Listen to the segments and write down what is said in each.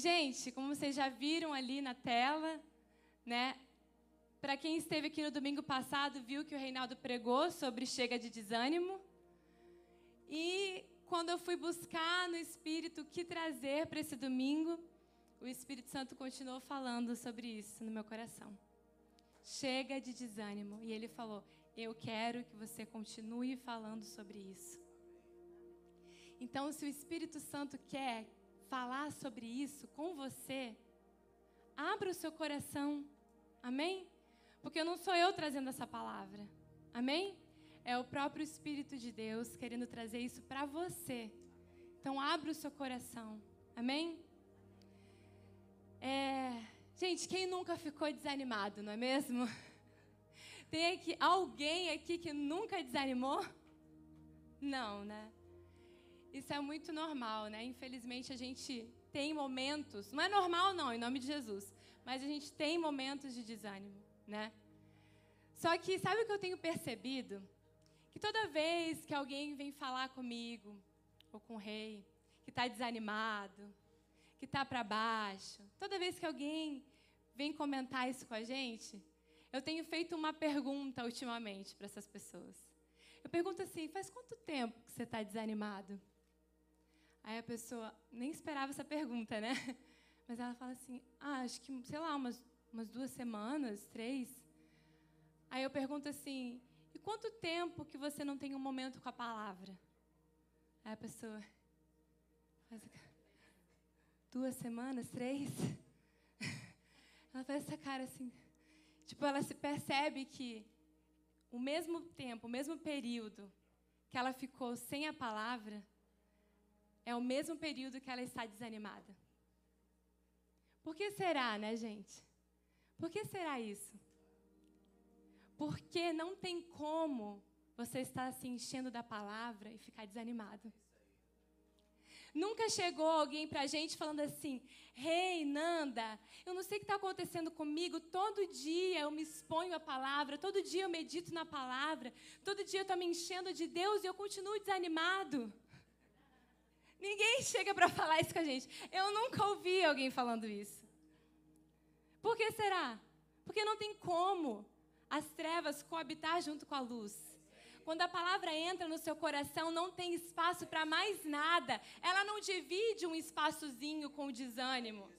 Gente, como vocês já viram ali na tela, né? Para quem esteve aqui no domingo passado, viu que o Reinaldo pregou sobre chega de desânimo. E quando eu fui buscar no Espírito o que trazer para esse domingo, o Espírito Santo continuou falando sobre isso no meu coração. Chega de desânimo. E ele falou: Eu quero que você continue falando sobre isso. Então, se o Espírito Santo quer falar sobre isso com você, abra o seu coração. Amém? Porque não sou eu trazendo essa palavra. Amém? É o próprio Espírito de Deus querendo trazer isso para você. Então, abra o seu coração. Amém? É... Gente, quem nunca ficou desanimado, não é mesmo? Tem aqui alguém aqui que nunca desanimou? Não, né? Isso é muito normal, né? Infelizmente a gente tem momentos, não é normal não, em nome de Jesus, mas a gente tem momentos de desânimo, né? Só que sabe o que eu tenho percebido? Que toda vez que alguém vem falar comigo ou com o rei, que está desanimado, que está para baixo, toda vez que alguém vem comentar isso com a gente, eu tenho feito uma pergunta ultimamente para essas pessoas. Eu pergunto assim: faz quanto tempo que você está desanimado? Aí a pessoa nem esperava essa pergunta, né? Mas ela fala assim: ah, acho que, sei lá, umas, umas duas semanas, três. Aí eu pergunto assim: e quanto tempo que você não tem um momento com a palavra? Aí a pessoa faz duas semanas, três. Ela faz essa cara assim. Tipo, ela se percebe que o mesmo tempo, o mesmo período que ela ficou sem a palavra, é o mesmo período que ela está desanimada. Por que será, né, gente? Por que será isso? Porque não tem como você estar se enchendo da palavra e ficar desanimado. Nunca chegou alguém para a gente falando assim: Rei, hey, Nanda, eu não sei o que está acontecendo comigo. Todo dia eu me exponho à palavra, todo dia eu medito na palavra, todo dia eu estou me enchendo de Deus e eu continuo desanimado. Ninguém chega para falar isso com a gente. Eu nunca ouvi alguém falando isso. Por que será? Porque não tem como as trevas coabitar junto com a luz. Quando a palavra entra no seu coração, não tem espaço para mais nada. Ela não divide um espaçozinho com o desânimo.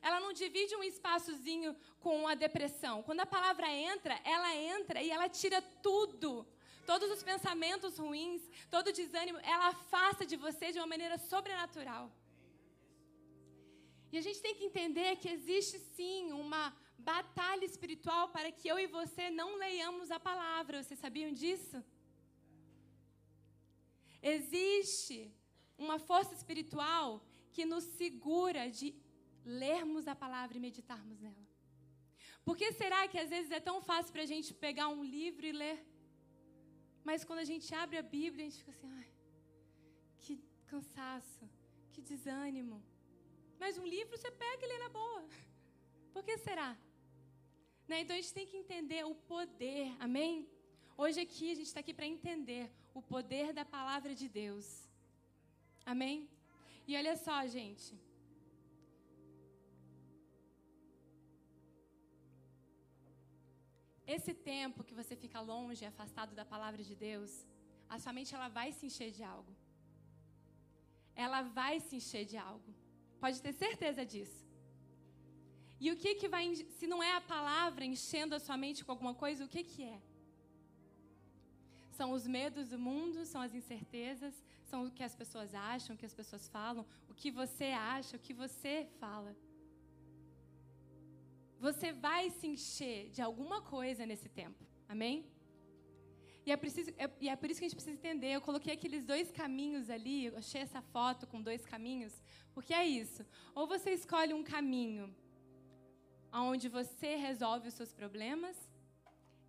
Ela não divide um espaçozinho com a depressão. Quando a palavra entra, ela entra e ela tira tudo todos os pensamentos ruins, todo desânimo, ela afasta de você de uma maneira sobrenatural. E a gente tem que entender que existe sim uma batalha espiritual para que eu e você não leiamos a palavra. Vocês sabiam disso? Existe uma força espiritual que nos segura de lermos a palavra e meditarmos nela. Por que será que às vezes é tão fácil para a gente pegar um livro e ler? Mas quando a gente abre a Bíblia, a gente fica assim, ai, que cansaço, que desânimo. Mas um livro você pega e lê na boa. Por que será? Né? Então a gente tem que entender o poder, amém? Hoje aqui a gente está aqui para entender o poder da palavra de Deus. Amém? E olha só, gente. Esse tempo que você fica longe, afastado da palavra de Deus, a sua mente ela vai se encher de algo. Ela vai se encher de algo. Pode ter certeza disso. E o que que vai, se não é a palavra enchendo a sua mente com alguma coisa, o que que é? São os medos do mundo, são as incertezas, são o que as pessoas acham, o que as pessoas falam, o que você acha, o que você fala você vai se encher de alguma coisa nesse tempo. Amém? E é, preciso, é, e é por isso que a gente precisa entender. Eu coloquei aqueles dois caminhos ali, eu achei essa foto com dois caminhos, porque é isso. Ou você escolhe um caminho onde você resolve os seus problemas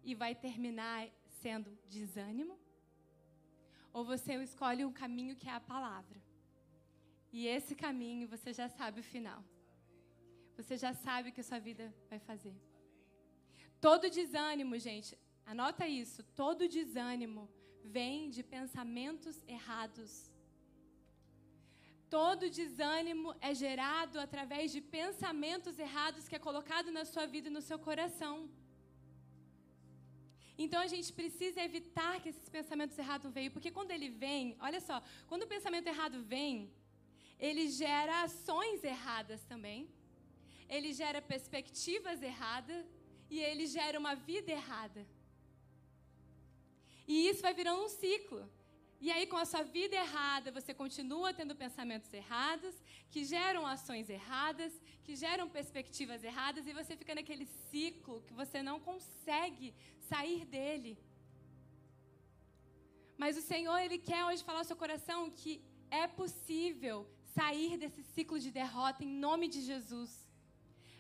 e vai terminar sendo desânimo, ou você escolhe um caminho que é a palavra. E esse caminho você já sabe o final você já sabe o que a sua vida vai fazer. Todo desânimo, gente, anota isso, todo desânimo vem de pensamentos errados. Todo desânimo é gerado através de pensamentos errados que é colocado na sua vida e no seu coração. Então a gente precisa evitar que esses pensamentos errados venham, porque quando ele vem, olha só, quando o pensamento errado vem, ele gera ações erradas também, ele gera perspectivas erradas e ele gera uma vida errada. E isso vai virando um ciclo. E aí, com a sua vida errada, você continua tendo pensamentos errados, que geram ações erradas, que geram perspectivas erradas, e você fica naquele ciclo que você não consegue sair dele. Mas o Senhor, Ele quer hoje falar ao seu coração que é possível sair desse ciclo de derrota em nome de Jesus.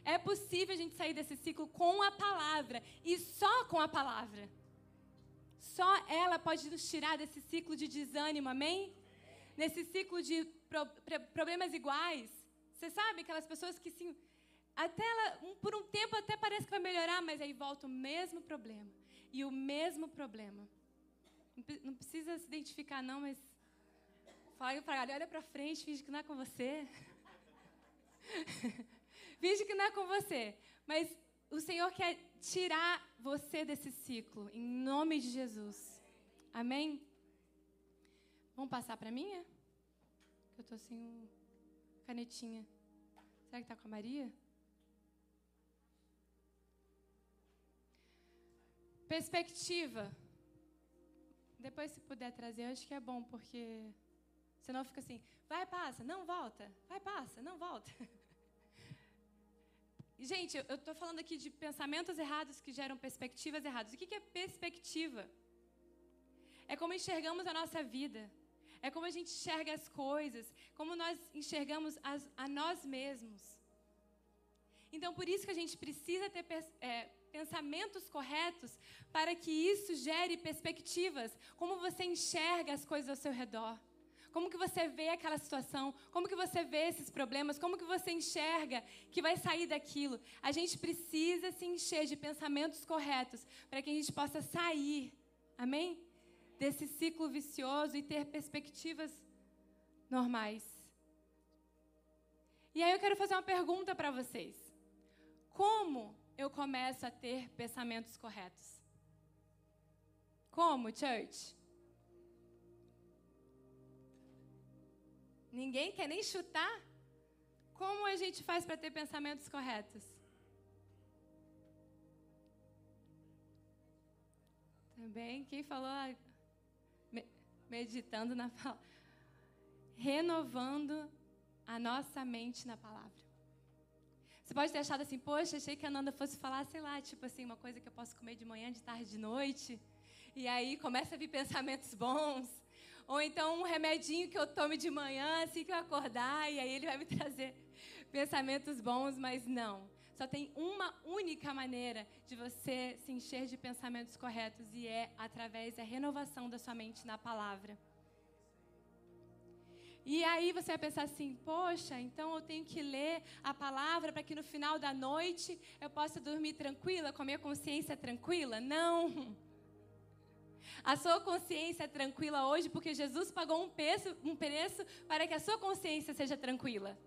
É possível a gente sair desse ciclo com a palavra e só com a palavra. Só ela pode nos tirar desse ciclo de desânimo, amém? Nesse ciclo de pro, problemas iguais. Você sabe aquelas pessoas que sim, até ela, por um tempo até parece que vai melhorar, mas aí volta o mesmo problema e o mesmo problema. Não precisa se identificar não, mas fala para ela, olha para frente, finge que não é com você. finge que não é com você. Mas o Senhor quer tirar você desse ciclo, em nome de Jesus. Amém? Vamos passar para mim? É? Eu estou sem um canetinha. Será que está com a Maria? Perspectiva. Depois, se puder trazer, eu acho que é bom, porque senão fica assim: vai, passa, não volta, vai, passa, não volta. Gente, eu estou falando aqui de pensamentos errados que geram perspectivas erradas. O que, é perspectiva? É como enxergamos a nossa vida. É como a gente enxerga as coisas. Como nós enxergamos as, a nós mesmos. Então, por isso que a gente precisa ter é, pensamentos corretos para que isso gere perspectivas. Como você enxerga as coisas ao seu redor. Como que você vê aquela situação? Como que você vê esses problemas? Como que você enxerga que vai sair daquilo? A gente precisa se encher de pensamentos corretos para que a gente possa sair, amém? Desse ciclo vicioso e ter perspectivas normais. E aí eu quero fazer uma pergunta para vocês. Como eu começo a ter pensamentos corretos? Como, church? Ninguém quer nem chutar? Como a gente faz para ter pensamentos corretos? Também, quem falou? Ah, meditando na palavra. Renovando a nossa mente na palavra. Você pode ter achado assim, poxa, achei que a Nanda fosse falar, sei lá, tipo assim, uma coisa que eu posso comer de manhã, de tarde, de noite. E aí começa a vir pensamentos bons. Ou então um remedinho que eu tome de manhã, assim que eu acordar, e aí ele vai me trazer pensamentos bons, mas não. Só tem uma única maneira de você se encher de pensamentos corretos e é através da renovação da sua mente na palavra. E aí você vai pensar assim: poxa, então eu tenho que ler a palavra para que no final da noite eu possa dormir tranquila, com a minha consciência tranquila? Não. A sua consciência é tranquila hoje porque Jesus pagou um preço, um preço para que a sua consciência seja tranquila.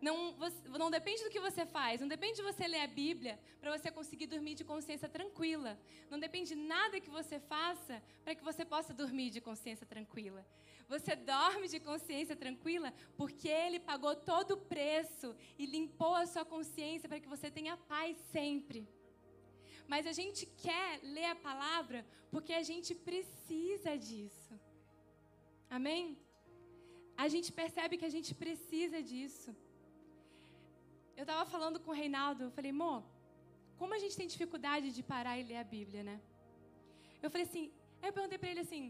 Não, você, não depende do que você faz, não depende de você ler a Bíblia para você conseguir dormir de consciência tranquila. Não depende de nada que você faça para que você possa dormir de consciência tranquila. Você dorme de consciência tranquila porque Ele pagou todo o preço e limpou a sua consciência para que você tenha paz sempre. Mas a gente quer ler a palavra porque a gente precisa disso. Amém? A gente percebe que a gente precisa disso. Eu estava falando com o Reinaldo, eu falei, amor, como a gente tem dificuldade de parar e ler a Bíblia, né? Eu falei assim, eu perguntei para ele assim,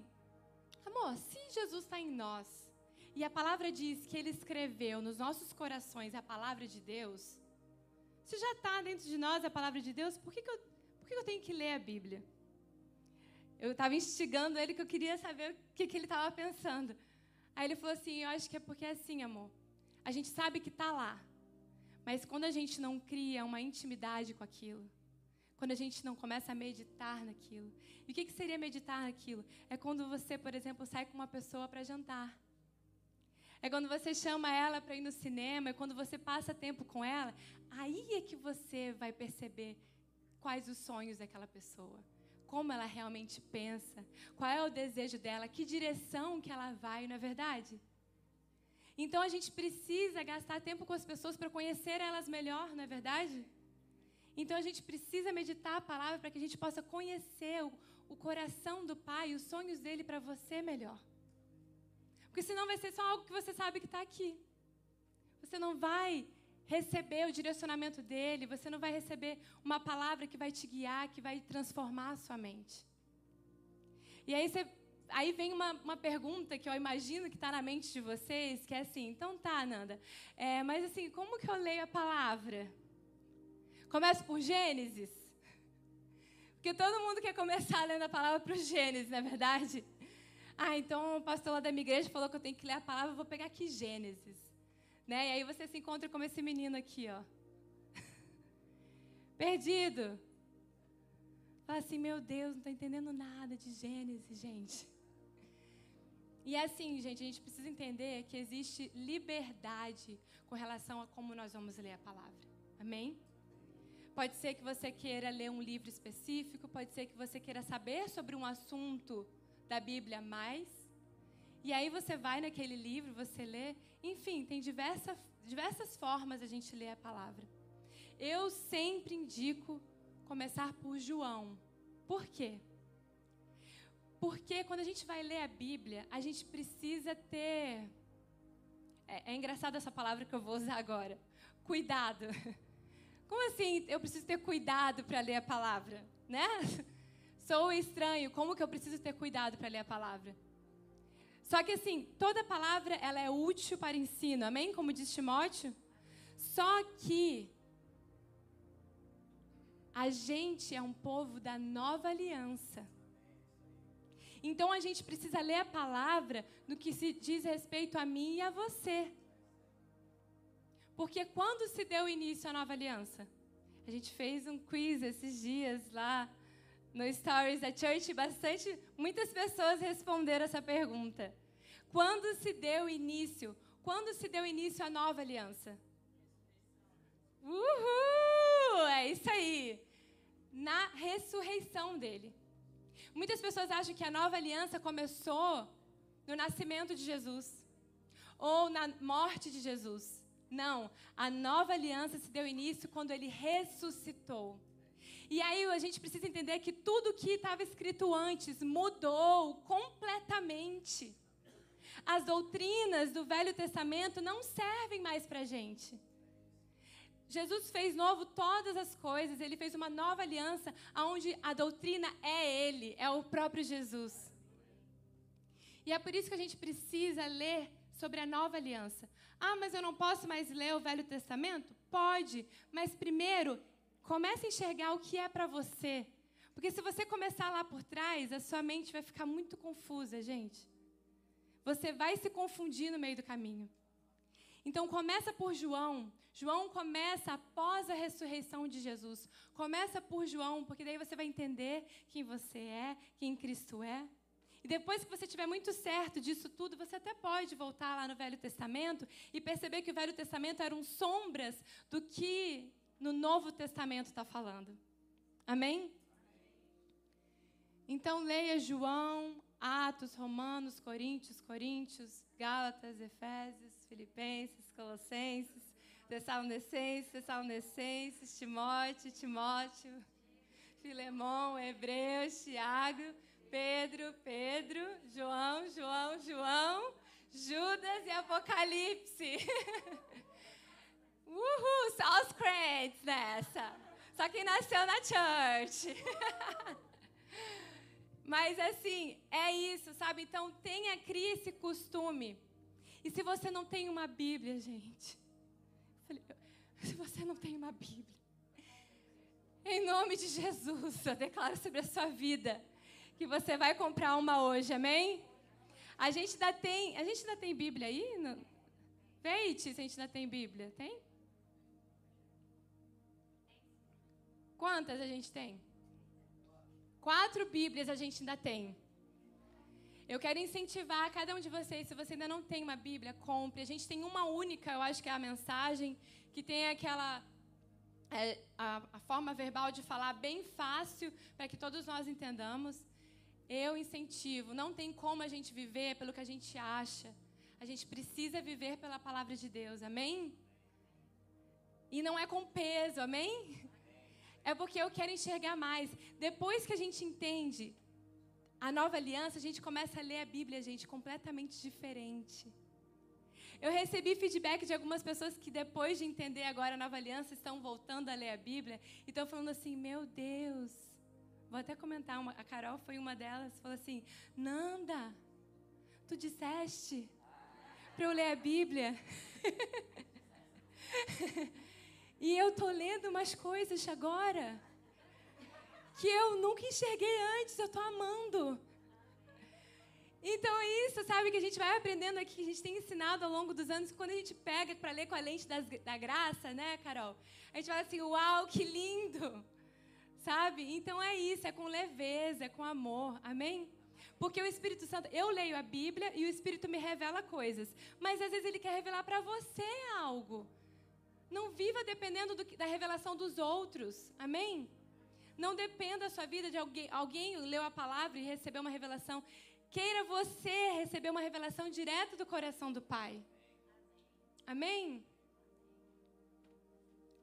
amor, se Jesus está em nós e a palavra diz que ele escreveu nos nossos corações a palavra de Deus, se já está dentro de nós a palavra de Deus, por que, que eu que eu tenho que ler a Bíblia? Eu estava instigando ele que eu queria saber o que, que ele estava pensando. Aí ele falou assim: Eu acho que é porque é assim, amor. A gente sabe que está lá. Mas quando a gente não cria uma intimidade com aquilo, quando a gente não começa a meditar naquilo. E o que, que seria meditar naquilo? É quando você, por exemplo, sai com uma pessoa para jantar. É quando você chama ela para ir no cinema, é quando você passa tempo com ela, aí é que você vai perceber quais os sonhos daquela pessoa, como ela realmente pensa, qual é o desejo dela, que direção que ela vai, não é verdade? Então a gente precisa gastar tempo com as pessoas para conhecer elas melhor, não é verdade? Então a gente precisa meditar a palavra para que a gente possa conhecer o, o coração do Pai, os sonhos dele para você melhor. Porque senão vai ser só algo que você sabe que está aqui. Você não vai receber o direcionamento dele, você não vai receber uma palavra que vai te guiar, que vai transformar a sua mente. E aí, você, aí vem uma, uma pergunta que eu imagino que está na mente de vocês, que é assim, então tá, Nanda, é, mas assim, como que eu leio a palavra? Começo por Gênesis? Porque todo mundo quer começar lendo a palavra para o Gênesis, não é verdade? Ah, então o pastor lá da minha igreja falou que eu tenho que ler a palavra, eu vou pegar aqui Gênesis. Né? E aí você se encontra com esse menino aqui, ó. Perdido. Fala assim, meu Deus, não estou entendendo nada de Gênesis, gente. E é assim, gente, a gente precisa entender que existe liberdade com relação a como nós vamos ler a palavra. Amém? Pode ser que você queira ler um livro específico, pode ser que você queira saber sobre um assunto da Bíblia mais. E aí você vai naquele livro, você lê. Enfim, tem diversas, diversas formas a gente ler a palavra. Eu sempre indico começar por João. Por quê? Porque quando a gente vai ler a Bíblia, a gente precisa ter. É, é engraçado essa palavra que eu vou usar agora. Cuidado. Como assim eu preciso ter cuidado para ler a palavra? Né? Sou estranho, como que eu preciso ter cuidado para ler a palavra? Só que assim, toda palavra ela é útil para ensino, amém? Como diz Timóteo. Só que a gente é um povo da nova aliança. Então a gente precisa ler a palavra no que se diz respeito a mim e a você. Porque quando se deu início à nova aliança? A gente fez um quiz esses dias lá no Stories da Church, bastante, muitas pessoas responderam essa pergunta. Quando se deu início? Quando se deu início à nova aliança? Uhul! É isso aí. Na ressurreição dele. Muitas pessoas acham que a nova aliança começou no nascimento de Jesus ou na morte de Jesus. Não, a nova aliança se deu início quando ele ressuscitou. E aí a gente precisa entender que tudo que estava escrito antes mudou completamente. As doutrinas do Velho Testamento não servem mais para a gente. Jesus fez novo todas as coisas, ele fez uma nova aliança, onde a doutrina é ele, é o próprio Jesus. E é por isso que a gente precisa ler sobre a nova aliança, ah, mas eu não posso mais ler o Velho Testamento? Pode, mas primeiro comece a enxergar o que é para você. Porque se você começar lá por trás, a sua mente vai ficar muito confusa, gente. Você vai se confundir no meio do caminho. Então começa por João. João começa após a ressurreição de Jesus. Começa por João, porque daí você vai entender quem você é, quem Cristo é. E depois que você estiver muito certo disso tudo, você até pode voltar lá no Velho Testamento e perceber que o Velho Testamento eram sombras do que no Novo Testamento está falando. Amém? Então leia João, Atos, Romanos, Coríntios, Coríntios, Gálatas, Efésios, Filipenses, Colossenses, Tessalonicenses, Tessalonicenses, Timóteo, Timóteo, Filemão, Hebreus, Tiago Pedro, Pedro, João, João, João, Judas e Apocalipse. Uhul, só os crentes nessa. Só quem nasceu na church. Mas assim, é isso, sabe? Então tenha cria esse costume. E se você não tem uma Bíblia, gente, se você não tem uma Bíblia, em nome de Jesus, eu declaro sobre a sua vida que você vai comprar uma hoje, amém? A gente ainda tem, a gente ainda tem Bíblia aí? Veite se a gente ainda tem Bíblia, tem? Quantas a gente tem? Quatro Bíblias a gente ainda tem. Eu quero incentivar cada um de vocês, se você ainda não tem uma Bíblia, compre. A gente tem uma única, eu acho que é a mensagem, que tem aquela é, a, a, forma verbal de falar bem fácil para que todos nós entendamos. Eu incentivo. Não tem como a gente viver pelo que a gente acha. A gente precisa viver pela palavra de Deus. Amém? E não é com peso. Amém? É porque eu quero enxergar mais. Depois que a gente entende a nova aliança, a gente começa a ler a Bíblia, gente, completamente diferente. Eu recebi feedback de algumas pessoas que, depois de entender agora a nova aliança, estão voltando a ler a Bíblia e estão falando assim: Meu Deus. Vou até comentar, uma, a Carol foi uma delas, falou assim: Nanda, tu disseste para eu ler a Bíblia. e eu tô lendo umas coisas agora que eu nunca enxerguei antes, eu estou amando. Então é isso, sabe, que a gente vai aprendendo aqui, que a gente tem ensinado ao longo dos anos, que quando a gente pega para ler com a lente das, da graça, né, Carol? A gente fala assim, uau, que lindo! Sabe? Então é isso, é com leveza, é com amor, amém? Porque o Espírito Santo, eu leio a Bíblia e o Espírito me revela coisas, mas às vezes ele quer revelar para você algo. Não viva dependendo do, da revelação dos outros, amém? Não dependa a sua vida de alguém. Alguém leu a palavra e recebeu uma revelação. Queira você receber uma revelação direto do coração do Pai. Amém?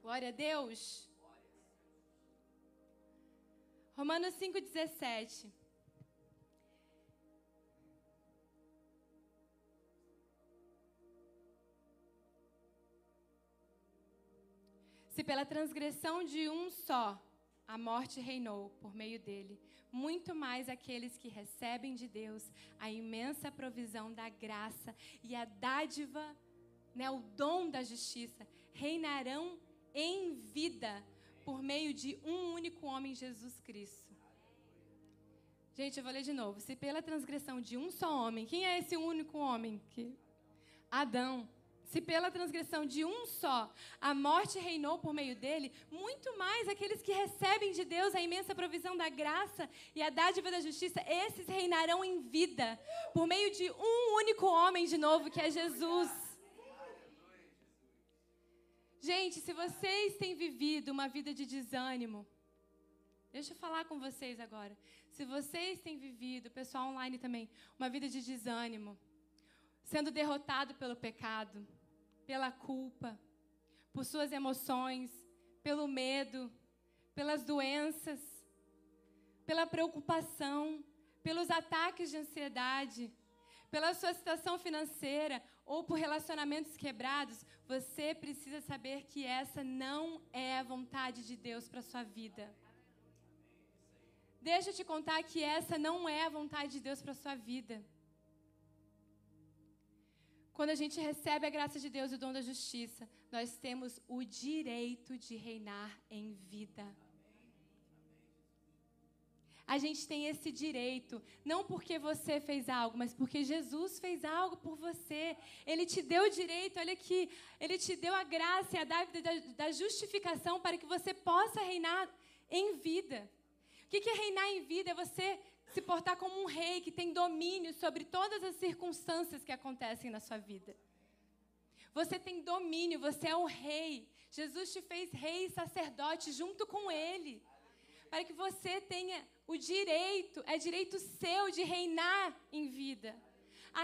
Glória a Deus. Romanos 5,17. Se pela transgressão de um só a morte reinou por meio dele. Muito mais aqueles que recebem de Deus a imensa provisão da graça e a dádiva, né, o dom da justiça, reinarão em vida por meio de um único homem, Jesus Cristo. Gente, eu vou ler de novo. Se pela transgressão de um só homem, quem é esse único homem? Que Adão se pela transgressão de um só a morte reinou por meio dele, muito mais aqueles que recebem de Deus a imensa provisão da graça e a dádiva da justiça, esses reinarão em vida por meio de um único homem de novo, que é Jesus. Gente, se vocês têm vivido uma vida de desânimo, deixa eu falar com vocês agora. Se vocês têm vivido, pessoal online também, uma vida de desânimo, sendo derrotado pelo pecado, pela culpa, por suas emoções, pelo medo, pelas doenças, pela preocupação, pelos ataques de ansiedade, pela sua situação financeira ou por relacionamentos quebrados, você precisa saber que essa não é a vontade de Deus para sua vida. Deixa eu te contar que essa não é a vontade de Deus para sua vida. Quando a gente recebe a graça de Deus e o dom da justiça, nós temos o direito de reinar em vida. A gente tem esse direito, não porque você fez algo, mas porque Jesus fez algo por você. Ele te deu o direito, olha aqui, ele te deu a graça e a dávida da, da justificação para que você possa reinar em vida. O que é reinar em vida? É você se portar como um rei que tem domínio sobre todas as circunstâncias que acontecem na sua vida. Você tem domínio, você é o rei. Jesus te fez rei e sacerdote junto com ele. Para que você tenha o direito, é direito seu de reinar em vida.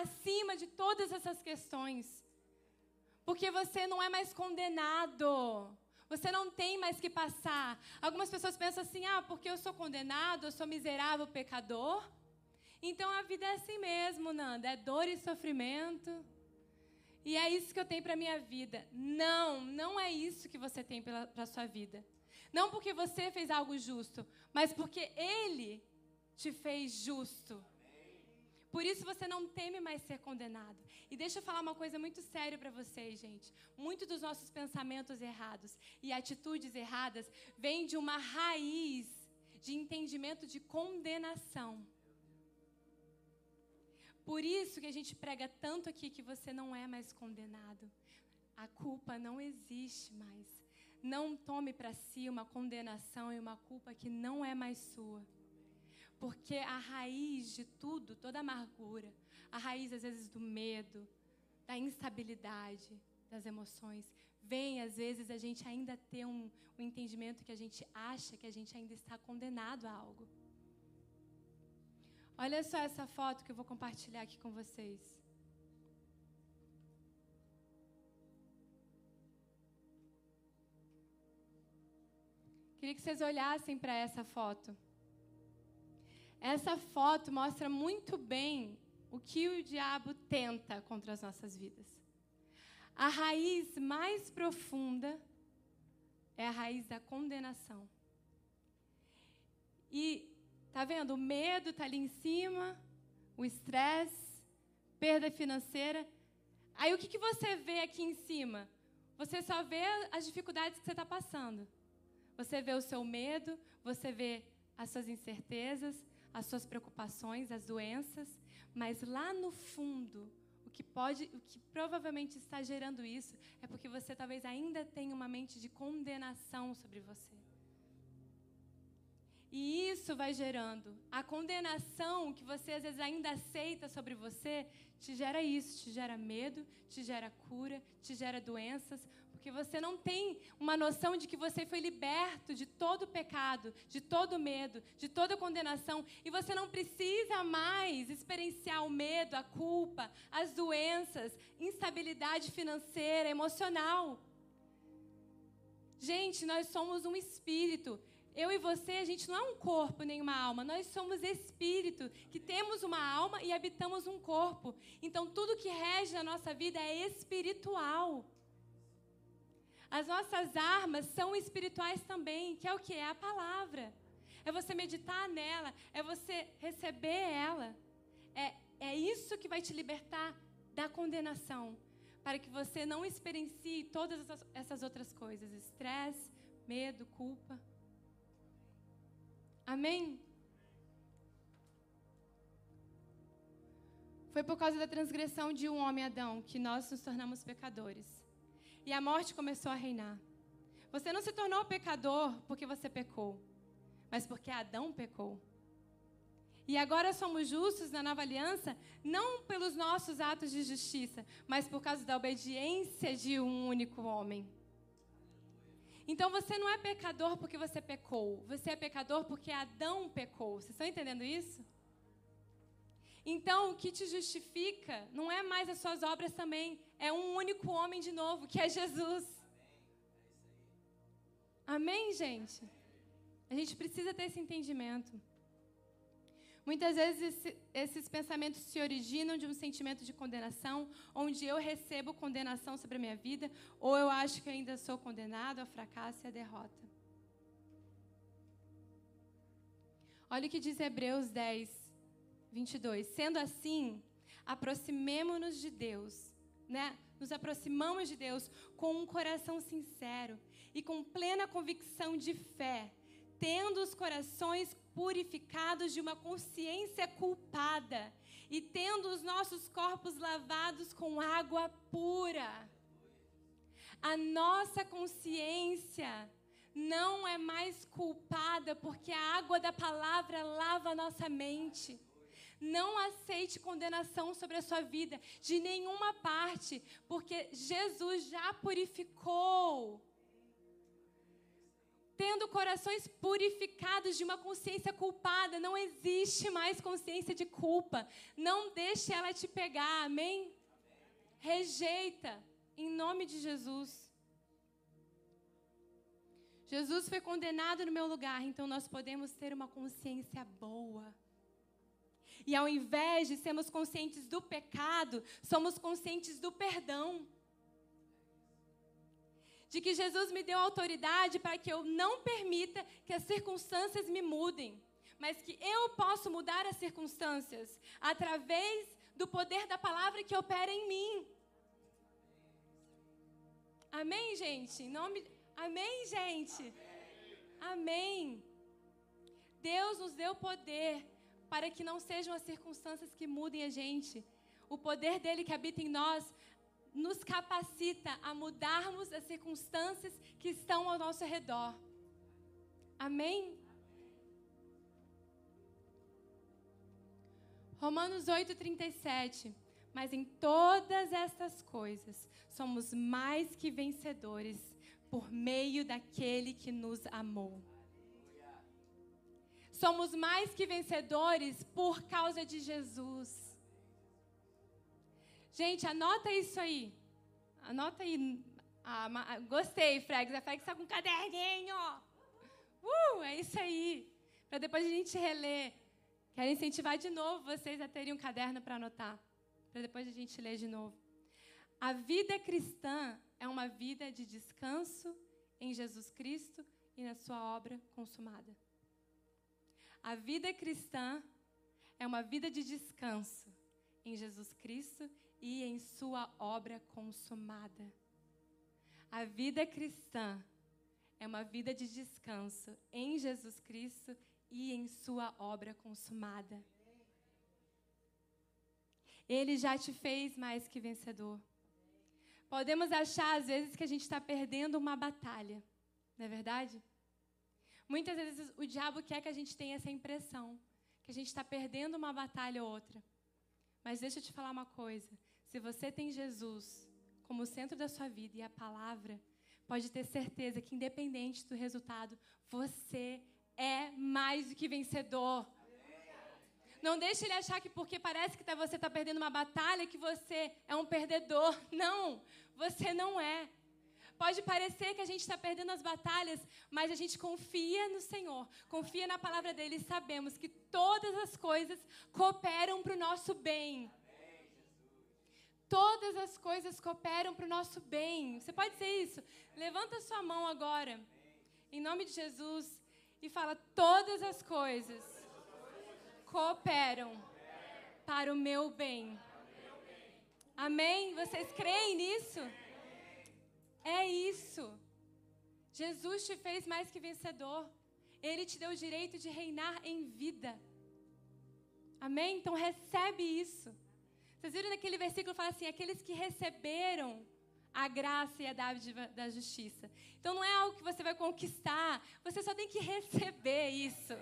Acima de todas essas questões. Porque você não é mais condenado. Você não tem mais que passar. Algumas pessoas pensam assim: ah, porque eu sou condenado, eu sou miserável pecador. Então a vida é assim mesmo, Nanda. É dor e sofrimento. E é isso que eu tenho para minha vida. Não, não é isso que você tem para a sua vida. Não porque você fez algo justo, mas porque Ele te fez justo. Por isso você não teme mais ser condenado. E deixa eu falar uma coisa muito séria para vocês, gente. Muitos dos nossos pensamentos errados e atitudes erradas vêm de uma raiz de entendimento de condenação. Por isso que a gente prega tanto aqui que você não é mais condenado. A culpa não existe mais. Não tome para si uma condenação e uma culpa que não é mais sua. Porque a raiz de tudo, toda amargura, a raiz às vezes do medo, da instabilidade, das emoções, vem às vezes a gente ainda ter um, um entendimento que a gente acha que a gente ainda está condenado a algo. Olha só essa foto que eu vou compartilhar aqui com vocês. Queria que vocês olhassem para essa foto. Essa foto mostra muito bem o que o diabo tenta contra as nossas vidas. A raiz mais profunda é a raiz da condenação. E tá vendo? O medo tá ali em cima, o estresse, perda financeira. Aí o que, que você vê aqui em cima? Você só vê as dificuldades que você está passando. Você vê o seu medo, você vê as suas incertezas, as suas preocupações, as doenças, mas lá no fundo, o que pode, o que provavelmente está gerando isso é porque você talvez ainda tenha uma mente de condenação sobre você. E isso vai gerando a condenação que você às vezes ainda aceita sobre você, te gera isso, te gera medo, te gera cura, te gera doenças, porque você não tem uma noção de que você foi liberto de todo pecado, de todo medo, de toda condenação, e você não precisa mais experienciar o medo, a culpa, as doenças, instabilidade financeira, emocional. Gente, nós somos um espírito. Eu e você, a gente não é um corpo nem uma alma, nós somos espírito, que temos uma alma e habitamos um corpo. Então, tudo que rege a nossa vida é espiritual. As nossas armas são espirituais também, que é o que? É a palavra. É você meditar nela, é você receber ela. É, é isso que vai te libertar da condenação, para que você não experiencie todas essas outras coisas: estresse, medo, culpa. Amém? Foi por causa da transgressão de um homem, Adão, que nós nos tornamos pecadores e a morte começou a reinar. Você não se tornou pecador porque você pecou, mas porque Adão pecou. E agora somos justos na nova aliança, não pelos nossos atos de justiça, mas por causa da obediência de um único homem. Então você não é pecador porque você pecou, você é pecador porque Adão pecou. Vocês estão entendendo isso? Então, o que te justifica não é mais as suas obras também, é um único homem de novo, que é Jesus. Amém, gente? A gente precisa ter esse entendimento. Muitas vezes esse, esses pensamentos se originam de um sentimento de condenação, onde eu recebo condenação sobre a minha vida, ou eu acho que ainda sou condenado ao fracasso e à derrota. Olha o que diz Hebreus 10, 22. Sendo assim, aproximemo-nos de Deus, né? Nos aproximamos de Deus com um coração sincero e com plena convicção de fé, tendo os corações purificados de uma consciência culpada e tendo os nossos corpos lavados com água pura. A nossa consciência não é mais culpada porque a água da palavra lava a nossa mente. Não aceite condenação sobre a sua vida de nenhuma parte, porque Jesus já purificou. Tendo corações purificados de uma consciência culpada, não existe mais consciência de culpa. Não deixe ela te pegar, amém? Rejeita, em nome de Jesus. Jesus foi condenado no meu lugar, então nós podemos ter uma consciência boa. E ao invés de sermos conscientes do pecado, somos conscientes do perdão. De que Jesus me deu autoridade para que eu não permita que as circunstâncias me mudem, mas que eu posso mudar as circunstâncias através do poder da palavra que opera em mim. Amém, gente? Em nome... Amém, gente? Amém. Deus nos deu poder para que não sejam as circunstâncias que mudem a gente. O poder dele que habita em nós nos capacita a mudarmos as circunstâncias que estão ao nosso redor. Amém? Romanos 8:37. Mas em todas estas coisas somos mais que vencedores por meio daquele que nos amou. Somos mais que vencedores por causa de Jesus. Gente, anota isso aí. Anota aí. Ah, gostei, Fregs. A Fregs está com um caderninho. Uh, é isso aí. Para depois a gente reler. Quero incentivar de novo vocês a terem um caderno para anotar para depois a gente ler de novo. A vida cristã é uma vida de descanso em Jesus Cristo e na sua obra consumada. A vida cristã é uma vida de descanso em Jesus Cristo e em sua obra consumada. A vida cristã é uma vida de descanso em Jesus Cristo e em sua obra consumada. Ele já te fez mais que vencedor. Podemos achar, às vezes, que a gente está perdendo uma batalha, não é verdade? Muitas vezes o diabo quer que a gente tenha essa impressão, que a gente está perdendo uma batalha ou outra. Mas deixa eu te falar uma coisa: se você tem Jesus como centro da sua vida e a palavra, pode ter certeza que, independente do resultado, você é mais do que vencedor. Não deixe ele achar que porque parece que tá, você está perdendo uma batalha, que você é um perdedor. Não, você não é. Pode parecer que a gente está perdendo as batalhas, mas a gente confia no Senhor, confia na palavra dele e sabemos que todas as coisas cooperam para o nosso bem. Todas as coisas cooperam para o nosso bem. Você pode dizer isso? Levanta sua mão agora, em nome de Jesus, e fala: Todas as coisas cooperam para o meu bem. Amém? Vocês creem nisso? É isso. Jesus te fez mais que vencedor. Ele te deu o direito de reinar em vida. Amém? Então recebe isso. Vocês viram naquele versículo fala assim: aqueles que receberam a graça e a dádiva da justiça. Então não é algo que você vai conquistar, você só tem que receber isso.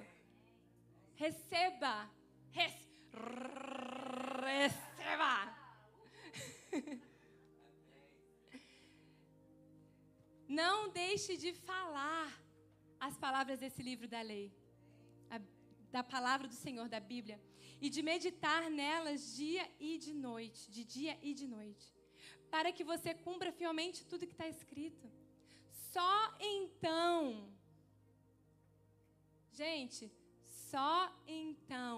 Receba. Res, receba. Não deixe de falar as palavras desse livro da lei, a, da palavra do Senhor, da Bíblia, e de meditar nelas dia e de noite, de dia e de noite, para que você cumpra fielmente tudo que está escrito. Só então, gente, só então.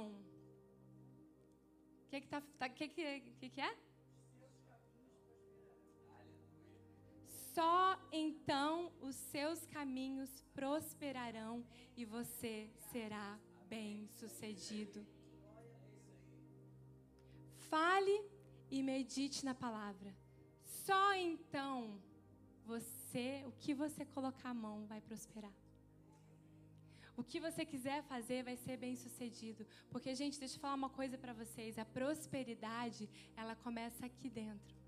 O que, que, tá, tá, que, que, que, que é? Só então os seus caminhos prosperarão e você será bem-sucedido. Fale e medite na palavra. Só então você, o que você colocar a mão vai prosperar. O que você quiser fazer vai ser bem sucedido. Porque, gente, deixa eu falar uma coisa para vocês: a prosperidade, ela começa aqui dentro.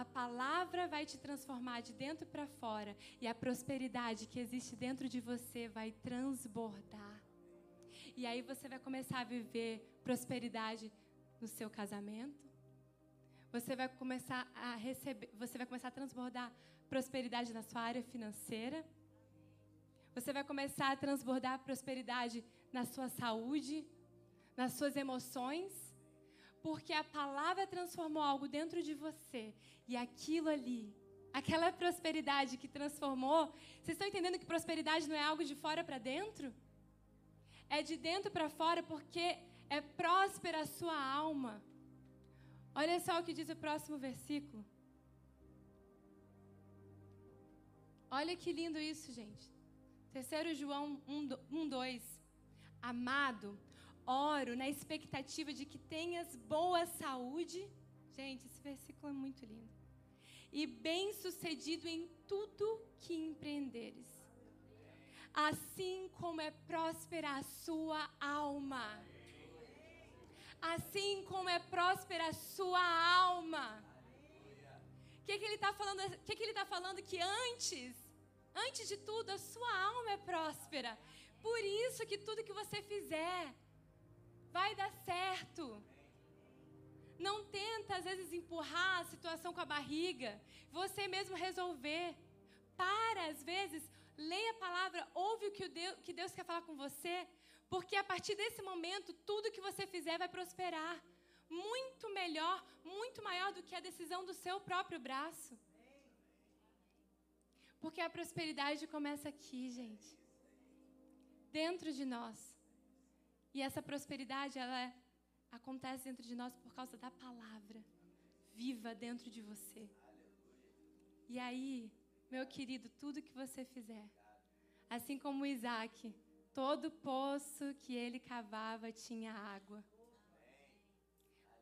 A palavra vai te transformar de dentro para fora. E a prosperidade que existe dentro de você vai transbordar. E aí você vai começar a viver prosperidade no seu casamento. Você vai começar a receber, você vai começar a transbordar prosperidade na sua área financeira. Você vai começar a transbordar prosperidade na sua saúde, nas suas emoções, porque a palavra transformou algo dentro de você e aquilo ali, aquela prosperidade que transformou. Vocês estão entendendo que prosperidade não é algo de fora para dentro? É de dentro para fora porque é próspera a sua alma. Olha só o que diz o próximo versículo. Olha que lindo isso, gente. Terceiro João 1, 2. Amado, oro na expectativa de que tenhas boa saúde. Gente, esse versículo é muito lindo. E bem-sucedido em tudo que empreenderes. Assim como é próspera a sua alma. Assim como é próspera a sua alma. O que, que ele está falando? O que, que ele está falando? Que antes Antes de tudo, a sua alma é próspera. Por isso que tudo que você fizer Vai dar certo. Não tenta, às vezes, empurrar a situação com a barriga. Você mesmo resolver. Para, às vezes, leia a palavra, ouve o que Deus, que Deus quer falar com você. Porque a partir desse momento, tudo que você fizer vai prosperar. Muito melhor, muito maior do que a decisão do seu próprio braço. Porque a prosperidade começa aqui, gente. Dentro de nós. E essa prosperidade, ela é, acontece dentro de nós por causa da palavra viva dentro de você. E aí, meu querido, tudo que você fizer, assim como Isaac, todo poço que ele cavava tinha água.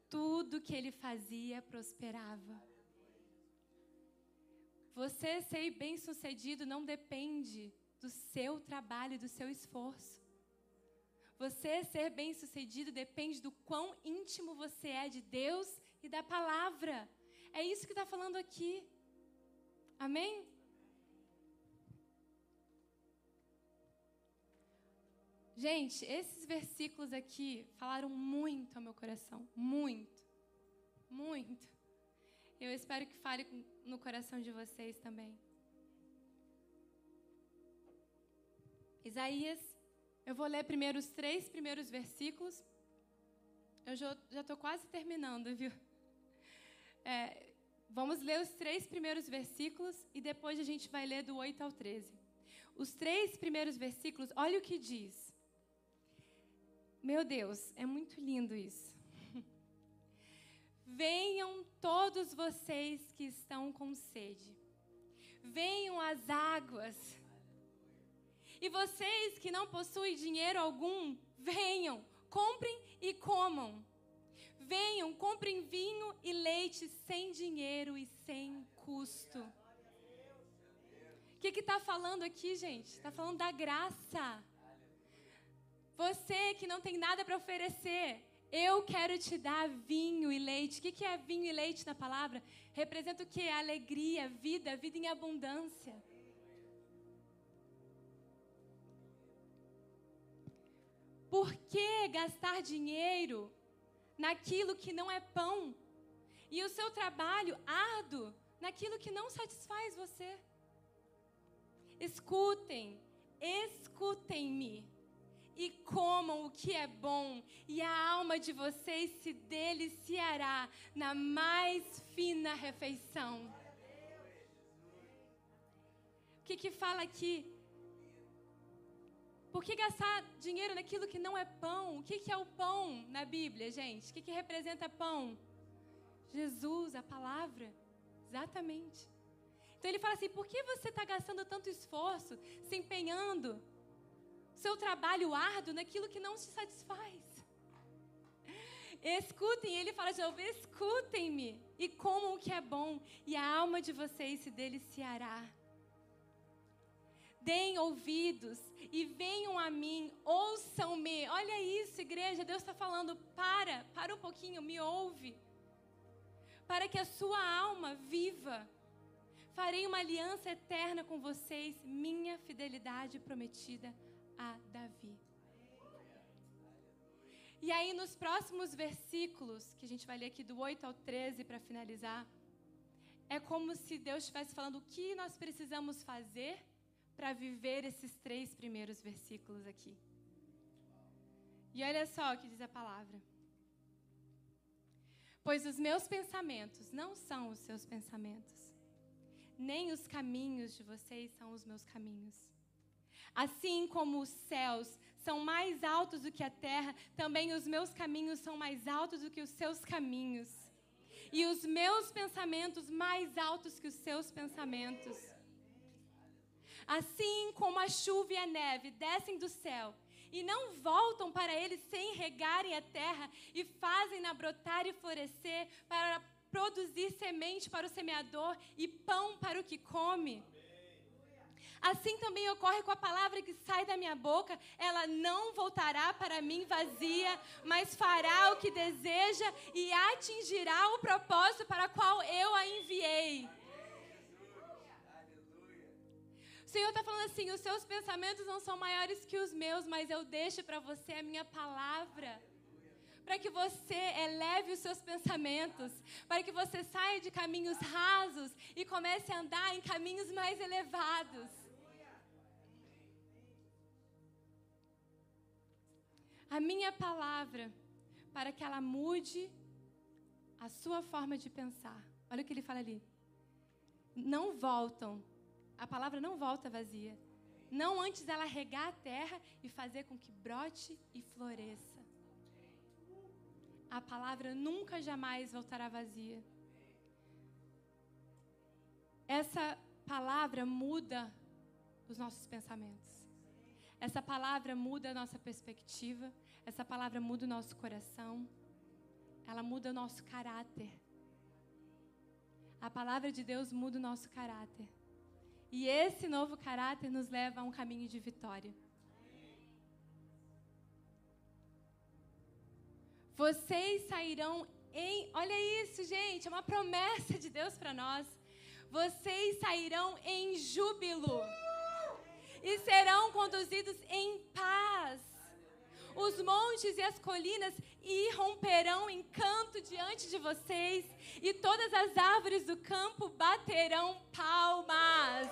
Tudo que ele fazia prosperava. Você ser bem-sucedido não depende do seu trabalho, do seu esforço. Você ser bem-sucedido depende do quão íntimo você é de Deus e da palavra. É isso que está falando aqui. Amém? Gente, esses versículos aqui falaram muito ao meu coração. Muito. Muito. Eu espero que fale no coração de vocês também. Isaías, eu vou ler primeiro os três primeiros versículos. Eu já estou quase terminando, viu? É, vamos ler os três primeiros versículos e depois a gente vai ler do 8 ao 13. Os três primeiros versículos, olha o que diz. Meu Deus, é muito lindo isso. Venham todos vocês que estão com sede. Venham às águas. E vocês que não possuem dinheiro algum, venham, comprem e comam. Venham, comprem vinho e leite sem dinheiro e sem custo. O que está falando aqui, gente? Está falando da graça. Você que não tem nada para oferecer, eu quero te dar vinho e leite. O que é vinho e leite na palavra? Representa o que? Alegria, vida, vida em abundância. Por que gastar dinheiro naquilo que não é pão? E o seu trabalho árduo naquilo que não satisfaz você? Escutem, escutem-me e comam o que é bom, e a alma de vocês se deliciará na mais fina refeição. O que, que fala aqui? Por que gastar dinheiro naquilo que não é pão? O que, que é o pão na Bíblia, gente? O que, que representa pão? Jesus, a palavra. Exatamente. Então ele fala assim: por que você está gastando tanto esforço, se empenhando? seu trabalho árduo naquilo que não te satisfaz. Escutem, ele fala de novo: escutem-me e comam o que é bom, e a alma de vocês se deliciará. Deem ouvidos e venham a mim, ouçam-me. Olha isso, igreja, Deus está falando: para, para um pouquinho, me ouve, para que a sua alma viva. Farei uma aliança eterna com vocês, minha fidelidade prometida a Davi. E aí, nos próximos versículos, que a gente vai ler aqui do 8 ao 13 para finalizar, é como se Deus estivesse falando o que nós precisamos fazer para viver esses três primeiros versículos aqui. E olha só o que diz a palavra. Pois os meus pensamentos não são os seus pensamentos, nem os caminhos de vocês são os meus caminhos. Assim como os céus são mais altos do que a terra, também os meus caminhos são mais altos do que os seus caminhos. E os meus pensamentos mais altos que os seus pensamentos. Assim como a chuva e a neve descem do céu e não voltam para ele sem regarem a terra e fazem-na brotar e florescer para produzir semente para o semeador e pão para o que come. Assim também ocorre com a palavra que sai da minha boca, ela não voltará para mim vazia, mas fará o que deseja e atingirá o propósito para qual eu a enviei. Senhor está falando assim: os seus pensamentos não são maiores que os meus, mas eu deixo para você a minha palavra. para que você eleve os seus pensamentos, para que você saia de caminhos rasos e comece a andar em caminhos mais elevados. A minha palavra, para que ela mude a sua forma de pensar. Olha o que ele fala ali. Não voltam. A palavra não volta vazia. Não antes ela regar a terra e fazer com que brote e floresça. A palavra nunca jamais voltará vazia. Essa palavra muda os nossos pensamentos. Essa palavra muda a nossa perspectiva. Essa palavra muda o nosso coração. Ela muda o nosso caráter. A palavra de Deus muda o nosso caráter. E esse novo caráter nos leva a um caminho de vitória. Vocês sairão em. Olha isso, gente, é uma promessa de Deus para nós. Vocês sairão em júbilo e serão conduzidos em paz. Os montes e as colinas irromperão em canto diante de vocês, e todas as árvores do campo baterão palmas.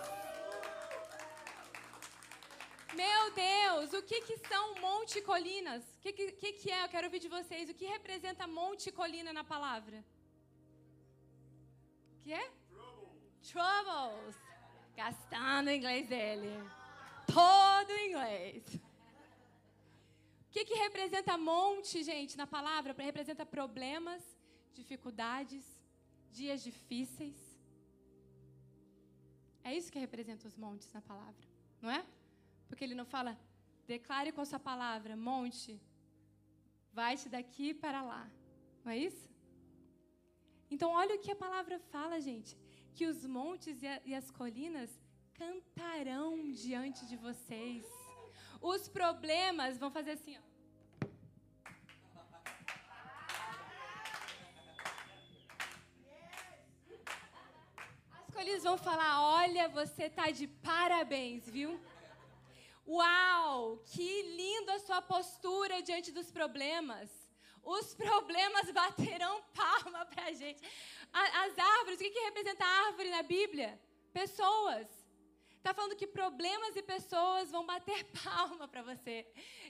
Meu Deus, o que, que são monte e colinas? O que, que, que é? Eu quero ouvir de vocês. O que representa monte e colina na palavra? O que é? Troubles. Gastando inglês dele. Todo inglês. O que, que representa monte, gente, na palavra? Representa problemas, dificuldades, dias difíceis. É isso que representa os montes na palavra, não é? Porque ele não fala, declare com a sua palavra, monte, vai-te daqui para lá. Não é isso? Então, olha o que a palavra fala, gente: que os montes e, a, e as colinas cantarão diante de vocês. Os problemas vão fazer assim, ó. Colinas vão falar: olha, você tá de parabéns, viu? Uau, que lindo a sua postura diante dos problemas. Os problemas baterão palma para a gente. As árvores, o que, que representa a árvore na Bíblia? Pessoas. Está falando que problemas e pessoas vão bater palma para você,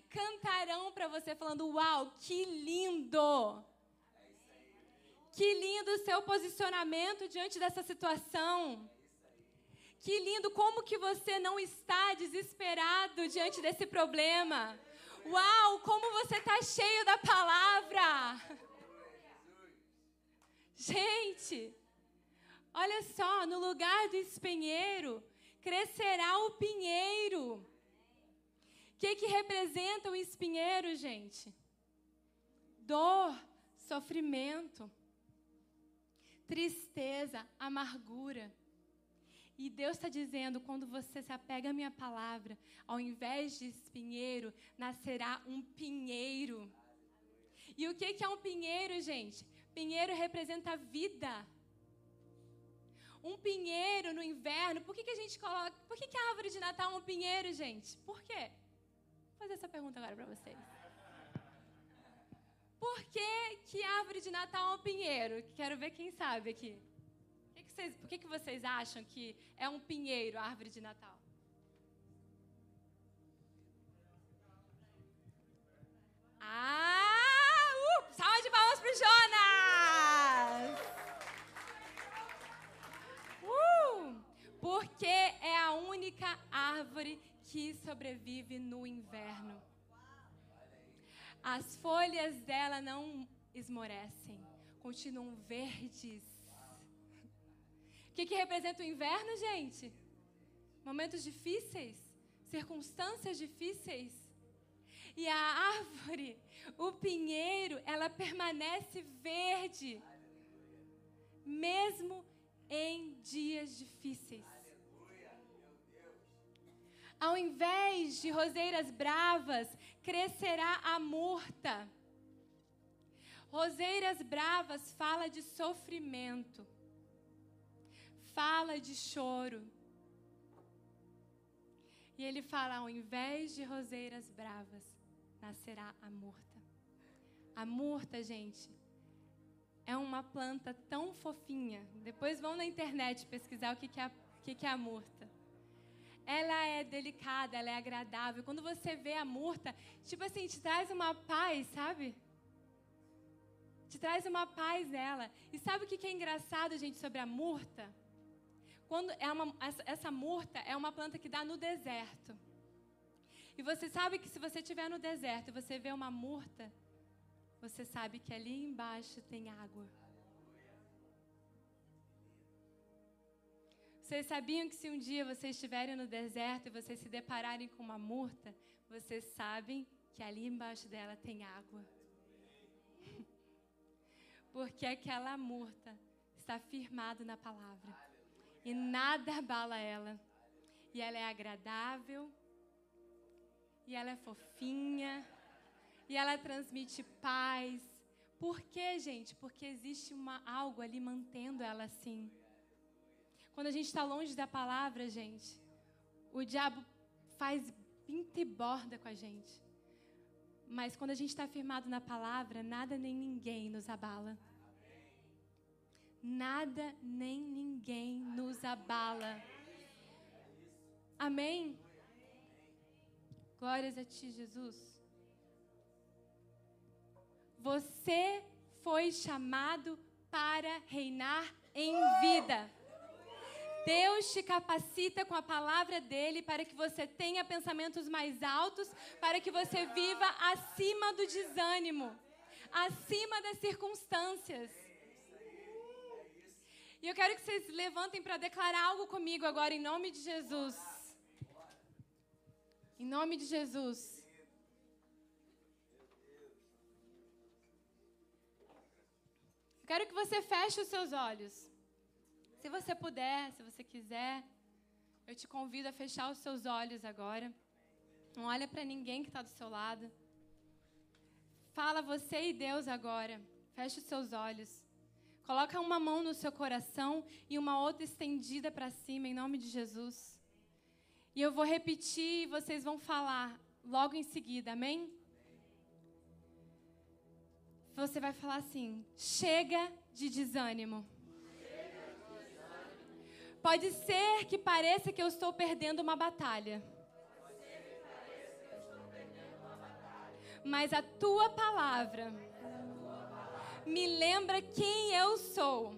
cantarão para você, falando: Uau, que lindo! Que lindo o seu posicionamento diante dessa situação. Que lindo como que você não está desesperado diante desse problema. Uau, como você está cheio da palavra. Gente, olha só, no lugar do espinheiro, crescerá o pinheiro. O que, que representa o espinheiro, gente? Dor, sofrimento, tristeza, amargura. E Deus está dizendo: quando você se apega à minha palavra, ao invés de espinheiro, nascerá um pinheiro. E o que, que é um pinheiro, gente? Pinheiro representa vida um pinheiro no inverno, por que, que a gente coloca. Por que, que a árvore de Natal é um pinheiro, gente? Por quê? Vou fazer essa pergunta agora para vocês. Por que, que a árvore de Natal é um pinheiro? Quero ver quem sabe aqui. Que, que, vocês, por que, que vocês acham que é um pinheiro a árvore de Natal? Ah! Uh, salva de palmas para o Jonas! Porque é a única árvore que sobrevive no inverno. As folhas dela não esmorecem, continuam verdes. O que, que representa o inverno, gente? Momentos difíceis, circunstâncias difíceis. E a árvore, o pinheiro, ela permanece verde, mesmo em dias difíceis. Ao invés de roseiras bravas, crescerá a murta. Roseiras bravas fala de sofrimento, fala de choro. E ele fala: ao invés de roseiras bravas, nascerá a murta. A murta, gente, é uma planta tão fofinha. Depois vão na internet pesquisar o que, é, a, o que é a murta. Ela é delicada, ela é agradável. Quando você vê a murta, tipo assim, te traz uma paz, sabe? Te traz uma paz nela. E sabe o que, é engraçado, gente, sobre a murta? Quando é uma, essa murta é uma planta que dá no deserto. E você sabe que se você estiver no deserto e você vê uma murta, você sabe que ali embaixo tem água. Vocês sabiam que se um dia vocês estiverem no deserto e vocês se depararem com uma murta, vocês sabem que ali embaixo dela tem água. Porque aquela murta está firmada na palavra. E nada abala ela. E ela é agradável. E ela é fofinha e ela transmite paz. Por quê, gente? Porque existe uma, algo ali mantendo ela assim. Quando a gente está longe da palavra, gente, o diabo faz pinta e borda com a gente. Mas quando a gente está firmado na palavra, nada nem ninguém nos abala. Nada nem ninguém nos abala. Amém? Glórias a Ti, Jesus. Você foi chamado para reinar em vida. Deus te capacita com a palavra dele para que você tenha pensamentos mais altos, para que você viva acima do desânimo, acima das circunstâncias. E eu quero que vocês levantem para declarar algo comigo agora, em nome de Jesus. Em nome de Jesus. Quero que você feche os seus olhos. Se você puder, se você quiser, eu te convido a fechar os seus olhos agora. Não olha para ninguém que está do seu lado. Fala você e Deus agora. Feche os seus olhos. Coloca uma mão no seu coração e uma outra estendida para cima, em nome de Jesus. E eu vou repetir e vocês vão falar logo em seguida, amém? você vai falar assim: chega de desânimo. Pode ser que pareça que eu estou perdendo uma batalha. Mas a tua palavra me lembra quem eu sou.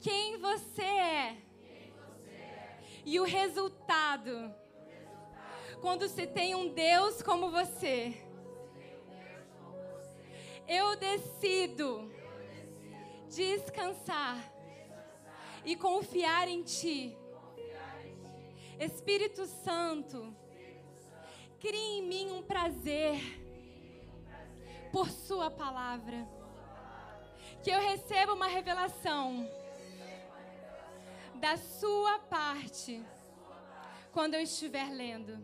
Quem você é. E o resultado. Quando se tem um Deus como você eu decido descansar e confiar em Ti. Espírito Santo, crie em mim um prazer por Sua palavra. Que eu receba uma revelação da Sua parte quando eu estiver lendo.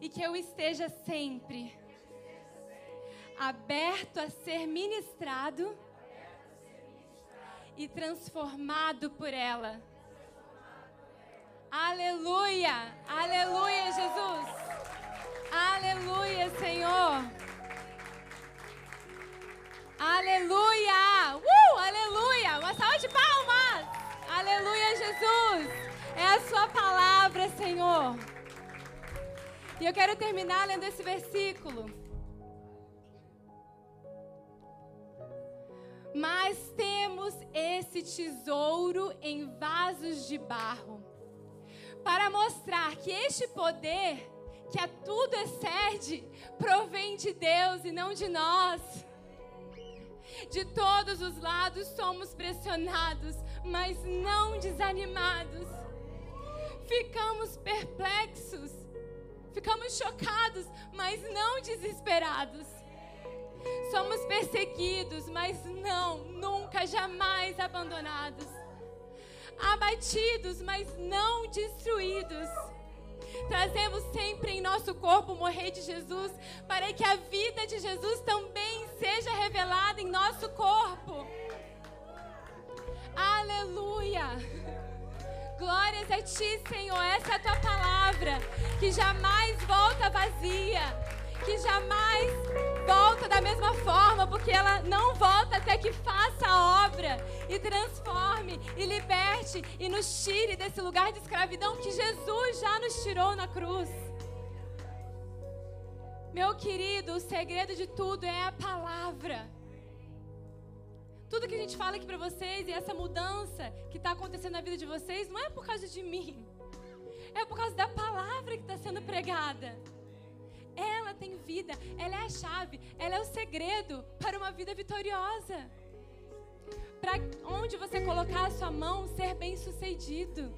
E que eu esteja sempre aberto a ser ministrado e transformado por ela. Aleluia! Aleluia, Jesus! Aleluia, Senhor! Aleluia! Uh! Aleluia! Uma salva de palmas! Aleluia, Jesus! É a Sua palavra, Senhor. E eu quero terminar lendo esse versículo. Mas temos esse tesouro em vasos de barro, para mostrar que este poder, que a tudo excede, provém de Deus e não de nós. De todos os lados somos pressionados, mas não desanimados. Ficamos perplexos, ficamos chocados, mas não desesperados perseguidos, mas não, nunca, jamais abandonados. Abatidos, mas não destruídos. Trazemos sempre em nosso corpo o morrer de Jesus, para que a vida de Jesus também seja revelada em nosso corpo. Aleluia! Glórias a Ti, Senhor. Essa é a Tua palavra, que jamais volta vazia que jamais volta da mesma forma, porque ela não volta até que faça a obra e transforme e liberte e nos tire desse lugar de escravidão que Jesus já nos tirou na cruz. Meu querido, o segredo de tudo é a palavra. Tudo que a gente fala aqui para vocês e essa mudança que está acontecendo na vida de vocês não é por causa de mim, é por causa da palavra que está sendo pregada. Ela tem vida, ela é a chave, ela é o segredo para uma vida vitoriosa. Para onde você colocar a sua mão, ser bem sucedido.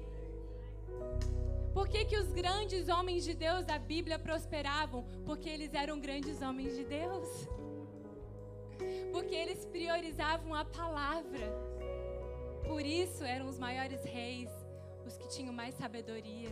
Por que, que os grandes homens de Deus da Bíblia prosperavam? Porque eles eram grandes homens de Deus. Porque eles priorizavam a palavra. Por isso eram os maiores reis, os que tinham mais sabedoria.